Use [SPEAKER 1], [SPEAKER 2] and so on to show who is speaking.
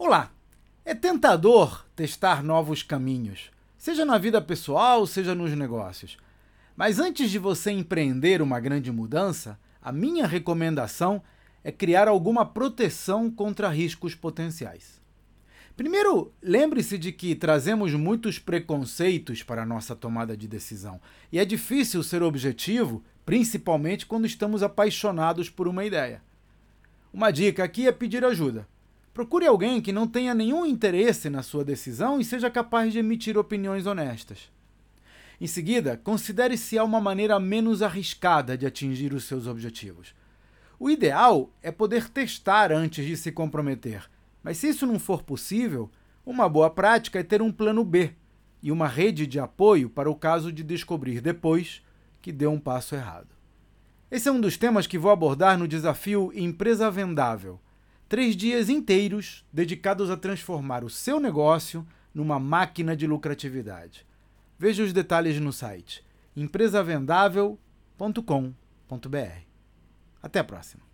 [SPEAKER 1] Olá! É tentador testar novos caminhos, seja na vida pessoal, seja nos negócios. Mas antes de você empreender uma grande mudança, a minha recomendação é criar alguma proteção contra riscos potenciais. Primeiro, lembre-se de que trazemos muitos preconceitos para a nossa tomada de decisão e é difícil ser objetivo, principalmente quando estamos apaixonados por uma ideia. Uma dica aqui é pedir ajuda. Procure alguém que não tenha nenhum interesse na sua decisão e seja capaz de emitir opiniões honestas. Em seguida, considere se há uma maneira menos arriscada de atingir os seus objetivos. O ideal é poder testar antes de se comprometer, mas se isso não for possível, uma boa prática é ter um plano B e uma rede de apoio para o caso de descobrir depois que deu um passo errado. Esse é um dos temas que vou abordar no desafio Empresa Vendável Três dias inteiros dedicados a transformar o seu negócio numa máquina de lucratividade. Veja os detalhes no site empresavendável.com.br. Até a próxima!